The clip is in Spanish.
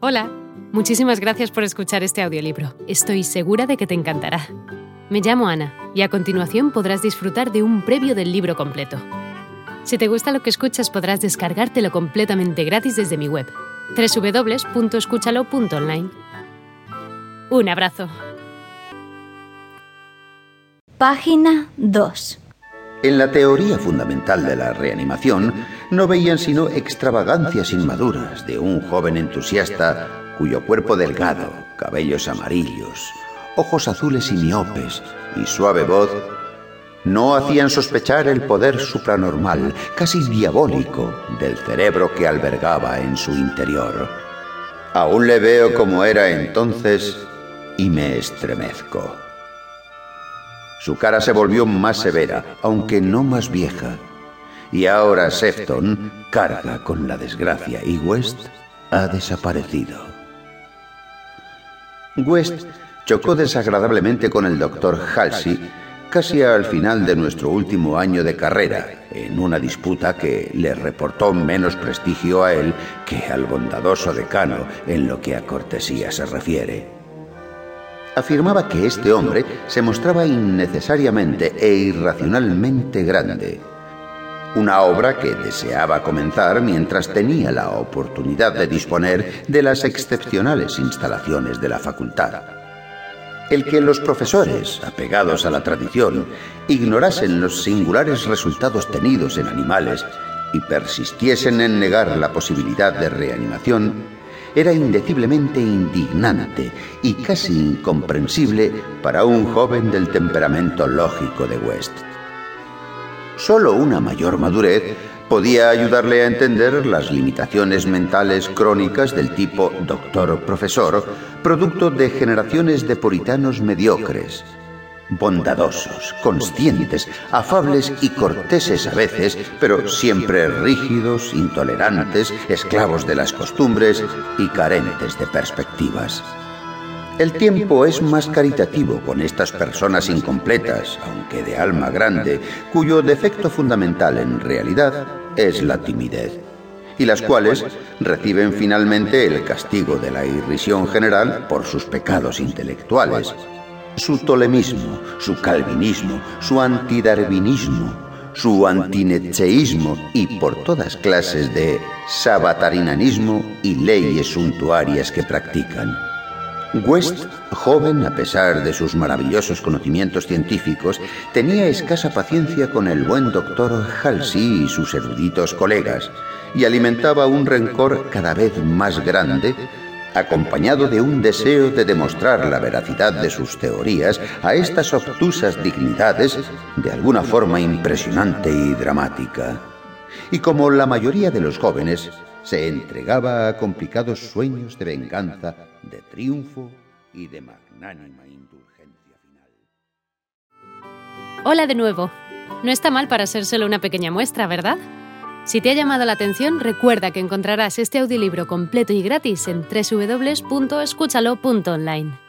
Hola, muchísimas gracias por escuchar este audiolibro. Estoy segura de que te encantará. Me llamo Ana y a continuación podrás disfrutar de un previo del libro completo. Si te gusta lo que escuchas podrás descargártelo completamente gratis desde mi web, www.escúchalo.online. Un abrazo. Página 2. En la teoría fundamental de la reanimación, no veían sino extravagancias inmaduras de un joven entusiasta cuyo cuerpo delgado, cabellos amarillos, ojos azules y miopes y suave voz no hacían sospechar el poder supranormal, casi diabólico, del cerebro que albergaba en su interior. Aún le veo como era entonces y me estremezco. Su cara se volvió más severa, aunque no más vieja. Y ahora Sefton carga con la desgracia y West ha desaparecido. West chocó desagradablemente con el doctor Halsey casi al final de nuestro último año de carrera, en una disputa que le reportó menos prestigio a él que al bondadoso decano en lo que a cortesía se refiere afirmaba que este hombre se mostraba innecesariamente e irracionalmente grande. Una obra que deseaba comenzar mientras tenía la oportunidad de disponer de las excepcionales instalaciones de la facultad. El que los profesores, apegados a la tradición, ignorasen los singulares resultados tenidos en animales y persistiesen en negar la posibilidad de reanimación, era indeciblemente indignante y casi incomprensible para un joven del temperamento lógico de West. Solo una mayor madurez podía ayudarle a entender las limitaciones mentales crónicas del tipo doctor-profesor, producto de generaciones de puritanos mediocres, bondadosos, conscientes, afables y corteses a veces, pero siempre rígidos, intolerantes, esclavos de las costumbres y carentes de perspectivas. El tiempo es más caritativo con estas personas incompletas, aunque de alma grande, cuyo defecto fundamental en realidad es la timidez, y las cuales reciben finalmente el castigo de la irrisión general por sus pecados intelectuales su tolemismo, su calvinismo, su antidarwinismo, su antinetzeísmo y por todas clases de sabatarinanismo y leyes suntuarias que practican. West, joven a pesar de sus maravillosos conocimientos científicos, tenía escasa paciencia con el buen doctor Halsey y sus eruditos colegas, y alimentaba un rencor cada vez más grande acompañado de un deseo de demostrar la veracidad de sus teorías a estas obtusas dignidades de alguna forma impresionante y dramática. Y como la mayoría de los jóvenes, se entregaba a complicados sueños de venganza, de triunfo y de magnánima indulgencia final. Hola de nuevo. No está mal para ser solo una pequeña muestra, ¿verdad? Si te ha llamado la atención, recuerda que encontrarás este audiolibro completo y gratis en www.escúchalo.online.